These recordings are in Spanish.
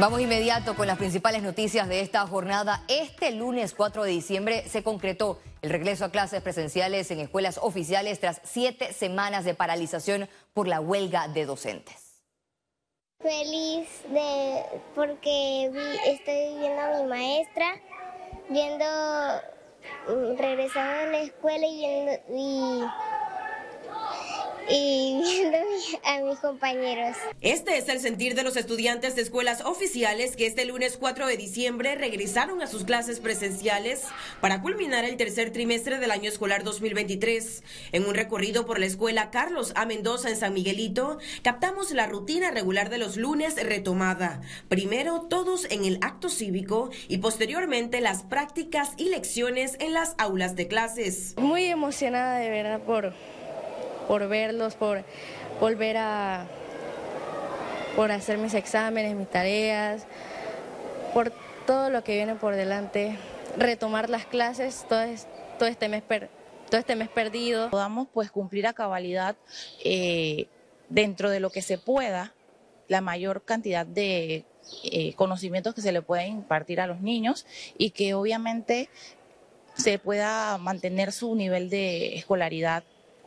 Vamos inmediato con las principales noticias de esta jornada. Este lunes 4 de diciembre se concretó el regreso a clases presenciales en escuelas oficiales tras siete semanas de paralización por la huelga de docentes. Feliz de porque estoy viendo a mi maestra, viendo, mm, regresando a la escuela y viendo y a mis compañeros. Este es el sentir de los estudiantes de escuelas oficiales que este lunes 4 de diciembre regresaron a sus clases presenciales para culminar el tercer trimestre del año escolar 2023. En un recorrido por la escuela Carlos A. Mendoza en San Miguelito, captamos la rutina regular de los lunes retomada. Primero todos en el acto cívico y posteriormente las prácticas y lecciones en las aulas de clases. Muy emocionada de verdad por por verlos, por volver a por hacer mis exámenes, mis tareas, por todo lo que viene por delante, retomar las clases, todo, todo este mes todo este mes perdido. Podamos pues cumplir a cabalidad eh, dentro de lo que se pueda la mayor cantidad de eh, conocimientos que se le pueden impartir a los niños y que obviamente se pueda mantener su nivel de escolaridad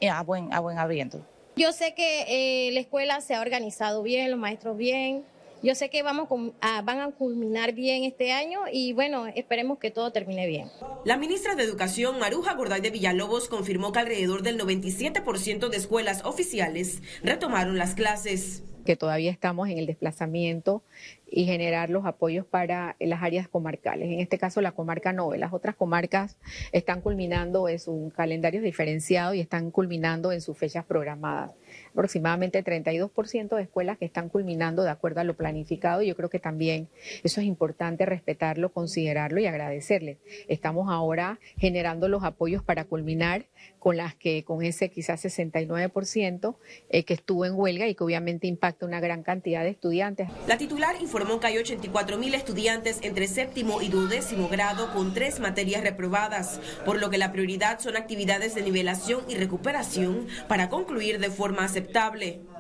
a buen, a buen abriendo. Yo sé que eh, la escuela se ha organizado bien, los maestros bien. Yo sé que vamos a, van a culminar bien este año y bueno, esperemos que todo termine bien. La ministra de Educación, Maruja Gorday de Villalobos, confirmó que alrededor del 97% de escuelas oficiales retomaron las clases que todavía estamos en el desplazamiento y generar los apoyos para las áreas comarcales. En este caso, la comarca 9. Las otras comarcas están culminando en su calendario diferenciado y están culminando en sus fechas programadas. Aproximadamente 32% de escuelas que están culminando de acuerdo a lo planificado. Yo creo que también eso es importante respetarlo, considerarlo y agradecerles. Estamos ahora generando los apoyos para culminar con las que con ese quizás 69% eh, que estuvo en huelga y que obviamente impacta una gran cantidad de estudiantes. La titular informó que hay 84 mil estudiantes entre séptimo y duodécimo grado con tres materias reprobadas, por lo que la prioridad son actividades de nivelación y recuperación para concluir de forma aceptable.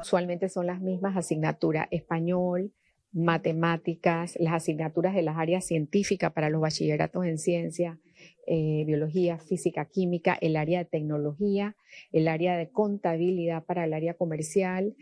Usualmente son las mismas asignaturas, español, matemáticas, las asignaturas de las áreas científicas para los bachilleratos en ciencia, eh, biología, física, química, el área de tecnología, el área de contabilidad para el área comercial,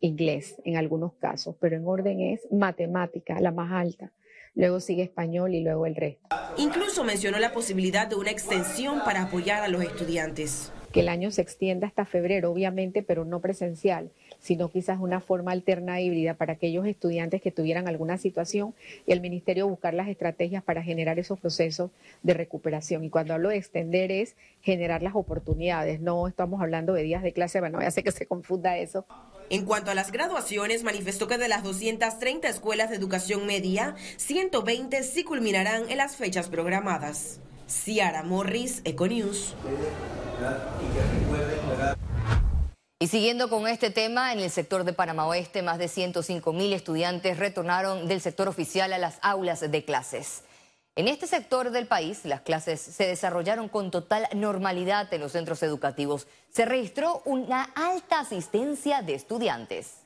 inglés en algunos casos, pero en orden es matemática, la más alta. Luego sigue español y luego el resto. Incluso mencionó la posibilidad de una extensión para apoyar a los estudiantes. Que el año se extienda hasta febrero, obviamente, pero no presencial sino quizás una forma alterna híbrida para aquellos estudiantes que tuvieran alguna situación y el ministerio buscar las estrategias para generar esos procesos de recuperación. Y cuando hablo de extender es generar las oportunidades, no estamos hablando de días de clase, bueno, ya sé que se confunda eso. En cuanto a las graduaciones, manifestó que de las 230 escuelas de educación media, 120 sí culminarán en las fechas programadas. Ciara Morris, Econews. Y siguiendo con este tema, en el sector de Panamá Oeste, más de 105 mil estudiantes retornaron del sector oficial a las aulas de clases. En este sector del país, las clases se desarrollaron con total normalidad en los centros educativos. Se registró una alta asistencia de estudiantes.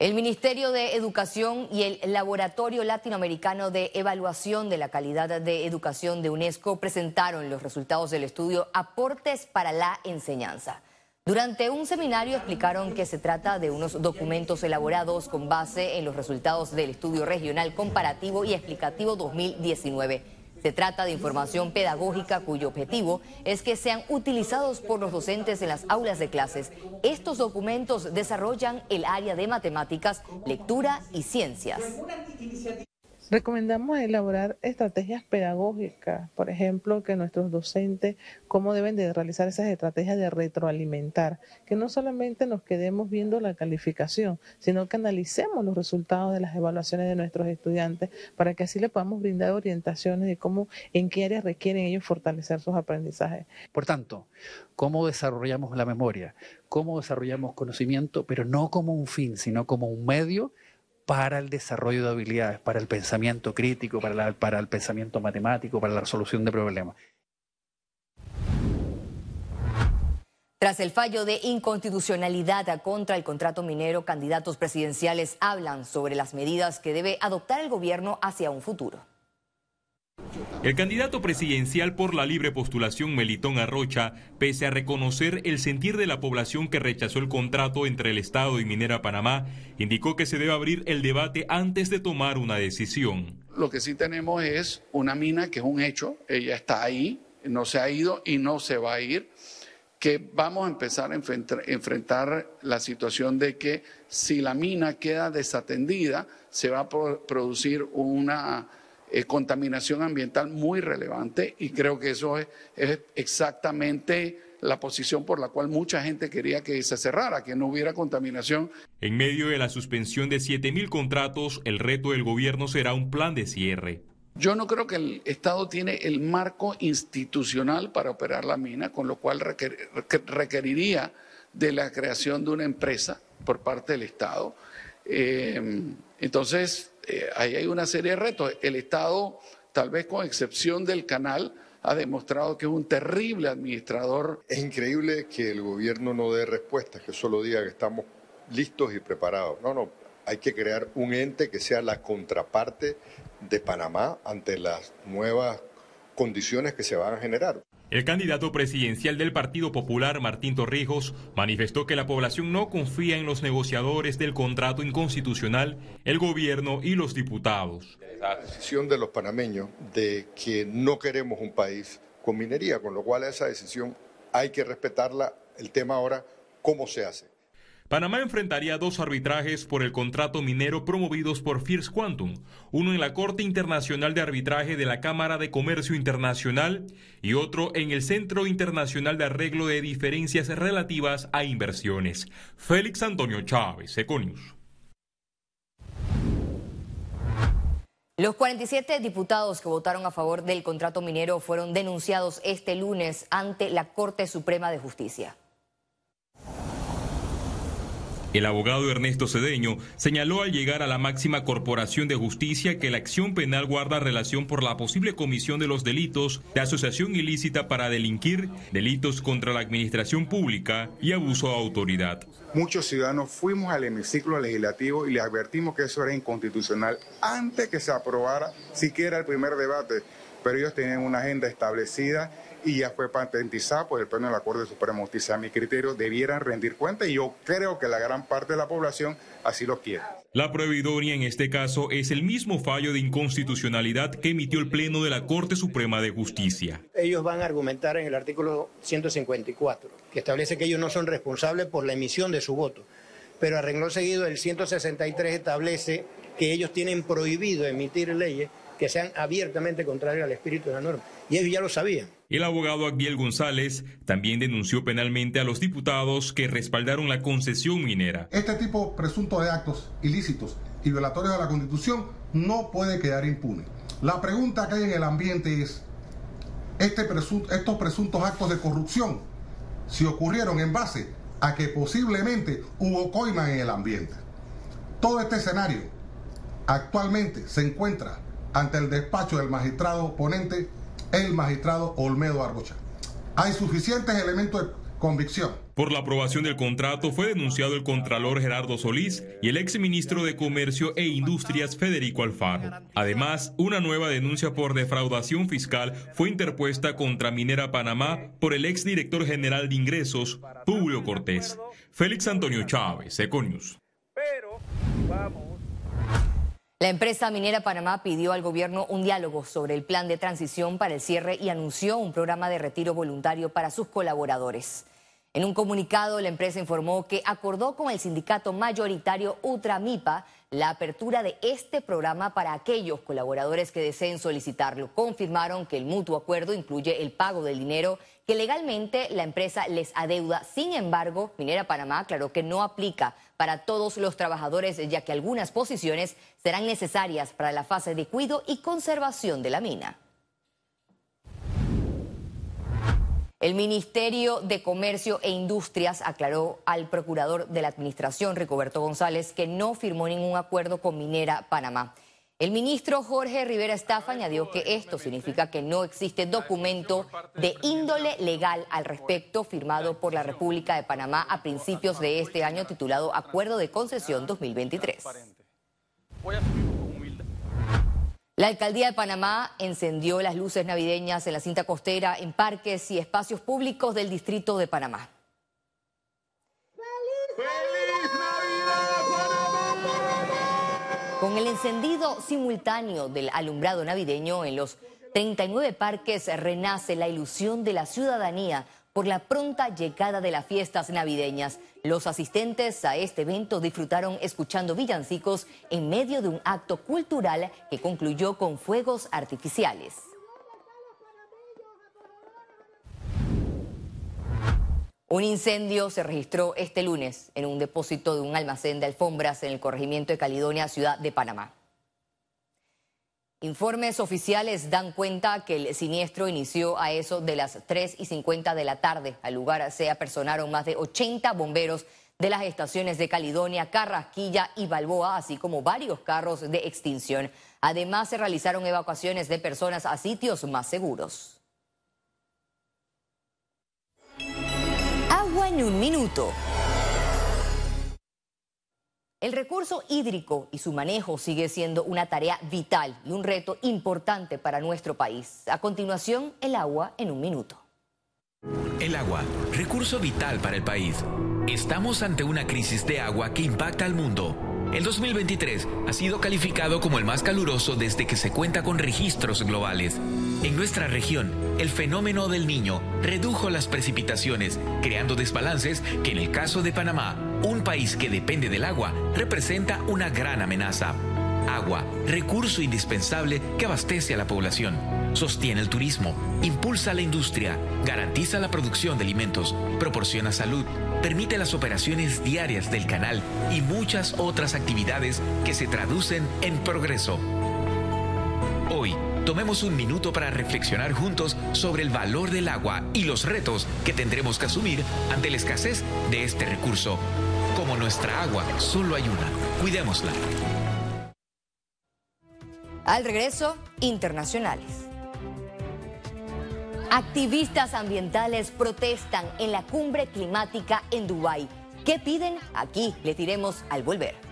El Ministerio de Educación y el Laboratorio Latinoamericano de Evaluación de la Calidad de Educación de UNESCO presentaron los resultados del estudio Aportes para la Enseñanza. Durante un seminario explicaron que se trata de unos documentos elaborados con base en los resultados del estudio regional comparativo y explicativo 2019 se trata de información pedagógica cuyo objetivo es que sean utilizados por los docentes en las aulas de clases. Estos documentos desarrollan el área de matemáticas, lectura y ciencias. Recomendamos elaborar estrategias pedagógicas, por ejemplo, que nuestros docentes, cómo deben de realizar esas estrategias de retroalimentar, que no solamente nos quedemos viendo la calificación, sino que analicemos los resultados de las evaluaciones de nuestros estudiantes para que así le podamos brindar orientaciones de cómo, en qué áreas requieren ellos fortalecer sus aprendizajes. Por tanto, cómo desarrollamos la memoria, cómo desarrollamos conocimiento, pero no como un fin, sino como un medio para el desarrollo de habilidades, para el pensamiento crítico, para, el pensamiento matemático, para la resolución de problemas. Tras el fallo de inconstitucionalidad contra el contrato minero, candidatos presidenciales hablan sobre las medidas que debe adoptar el gobierno hacia un futuro. El candidato presidencial por la libre postulación Melitón Arrocha, pese a reconocer el sentir de la población que rechazó el contrato entre el Estado y Minera Panamá, indicó que se debe abrir el debate antes de tomar una decisión. Lo que sí tenemos es una mina que es un hecho, ella está ahí, no se ha ido y no se va a ir que vamos a empezar a enfrentar, la situación de que si la mina queda desatendida, se va a producir una eh, contaminación ambiental muy relevante y creo que eso es, exactamente la posición por la cual mucha gente quería que se cerrara, que no hubiera contaminación. En medio de la suspensión de 7.000 contratos, el reto del gobierno será un plan de cierre. Yo no creo que el Estado tiene el marco institucional para operar la mina, con lo cual requeriría de la creación de una empresa por parte del Estado. Eh, entonces, eh, ahí hay una serie de retos. El Estado, tal vez con excepción del canal, ha demostrado que es un terrible administrador. Es increíble que el gobierno no dé respuestas, que solo diga que estamos listos y preparados. No, no, hay que crear un ente que sea la contraparte de Panamá ante las nuevas condiciones que se van a generar. El candidato presidencial del Partido Popular, Martín Torrijos, manifestó que la población no confía en los negociadores del contrato inconstitucional, el gobierno y los diputados. La decisión de los panameños de que no queremos un país con minería, con lo cual esa decisión hay que respetarla. El tema ahora, ¿cómo se hace? Panamá enfrentaría dos arbitrajes por el contrato minero promovidos por First Quantum, uno en la Corte Internacional de Arbitraje de la Cámara de Comercio Internacional y otro en el Centro Internacional de Arreglo de Diferencias Relativas a Inversiones. Félix Antonio Chávez, Econius. Los 47 diputados que votaron a favor del contrato minero fueron denunciados este lunes ante la Corte Suprema de Justicia. El abogado Ernesto Cedeño señaló al llegar a la máxima corporación de justicia que la acción penal guarda relación por la posible comisión de los delitos de asociación ilícita para delinquir, delitos contra la administración pública y abuso de autoridad. Muchos ciudadanos fuimos al hemiciclo legislativo y le advertimos que eso era inconstitucional antes que se aprobara siquiera el primer debate, pero ellos tenían una agenda establecida y ya fue patentizada por el Pleno de la Corte Suprema de Justicia. A mi criterio, debieran rendir cuenta y yo creo que la gran parte de la población así lo quiere. La prohibidoria en este caso es el mismo fallo de inconstitucionalidad que emitió el Pleno de la Corte Suprema de Justicia. Ellos van a argumentar en el artículo 154, que establece que ellos no son responsables por la emisión de su voto. Pero a renglón seguido, el 163 establece que ellos tienen prohibido emitir leyes que sean abiertamente contrarias al espíritu de la norma. Y ellos ya lo sabían. El abogado Agdiel González también denunció penalmente a los diputados que respaldaron la concesión minera. Este tipo presunto de actos ilícitos y violatorios de la Constitución no puede quedar impune. La pregunta que hay en el ambiente es, este estos presuntos actos de corrupción, si ocurrieron en base a que posiblemente hubo coima en el ambiente. Todo este escenario actualmente se encuentra ante el despacho del magistrado ponente el magistrado Olmedo Arrocha. Hay suficientes elementos de convicción. Por la aprobación del contrato fue denunciado el contralor Gerardo Solís y el exministro de Comercio e Industrias Federico Alfaro. Además, una nueva denuncia por defraudación fiscal fue interpuesta contra Minera Panamá por el exdirector general de ingresos, Publio Cortés. Félix Antonio Chávez, Econius. Pero vamos la empresa minera Panamá pidió al gobierno un diálogo sobre el plan de transición para el cierre y anunció un programa de retiro voluntario para sus colaboradores. En un comunicado, la empresa informó que acordó con el sindicato mayoritario Ultramipa la apertura de este programa para aquellos colaboradores que deseen solicitarlo. Confirmaron que el mutuo acuerdo incluye el pago del dinero que legalmente la empresa les adeuda. Sin embargo, Minera Panamá aclaró que no aplica para todos los trabajadores, ya que algunas posiciones serán necesarias para la fase de cuido y conservación de la mina. El Ministerio de Comercio e Industrias aclaró al procurador de la Administración, Ricoberto González, que no firmó ningún acuerdo con Minera Panamá. El ministro Jorge Rivera Estafa añadió que esto significa que no existe documento de índole legal al respecto firmado por la República de Panamá a principios de este año titulado Acuerdo de Concesión 2023. La alcaldía de Panamá encendió las luces navideñas en la cinta costera, en parques y espacios públicos del distrito de Panamá. Con el encendido simultáneo del alumbrado navideño en los 39 parques renace la ilusión de la ciudadanía por la pronta llegada de las fiestas navideñas. Los asistentes a este evento disfrutaron escuchando villancicos en medio de un acto cultural que concluyó con fuegos artificiales. Un incendio se registró este lunes en un depósito de un almacén de alfombras en el corregimiento de Caledonia, ciudad de Panamá. Informes oficiales dan cuenta que el siniestro inició a eso de las 3 y 50 de la tarde. Al lugar se apersonaron más de 80 bomberos de las estaciones de Caledonia, Carrasquilla y Balboa, así como varios carros de extinción. Además, se realizaron evacuaciones de personas a sitios más seguros. Agua en un minuto. El recurso hídrico y su manejo sigue siendo una tarea vital y un reto importante para nuestro país. A continuación, el agua en un minuto. El agua, recurso vital para el país. Estamos ante una crisis de agua que impacta al mundo. El 2023 ha sido calificado como el más caluroso desde que se cuenta con registros globales. En nuestra región, el fenómeno del niño redujo las precipitaciones, creando desbalances que en el caso de Panamá, un país que depende del agua, representa una gran amenaza. Agua, recurso indispensable que abastece a la población, sostiene el turismo, impulsa la industria, garantiza la producción de alimentos, proporciona salud, permite las operaciones diarias del canal y muchas otras actividades que se traducen en progreso. Hoy, tomemos un minuto para reflexionar juntos sobre el valor del agua y los retos que tendremos que asumir ante la escasez de este recurso. Como nuestra agua solo hay una, cuidémosla. Al regreso, internacionales. Activistas ambientales protestan en la cumbre climática en Dubái. ¿Qué piden? Aquí les diremos al volver.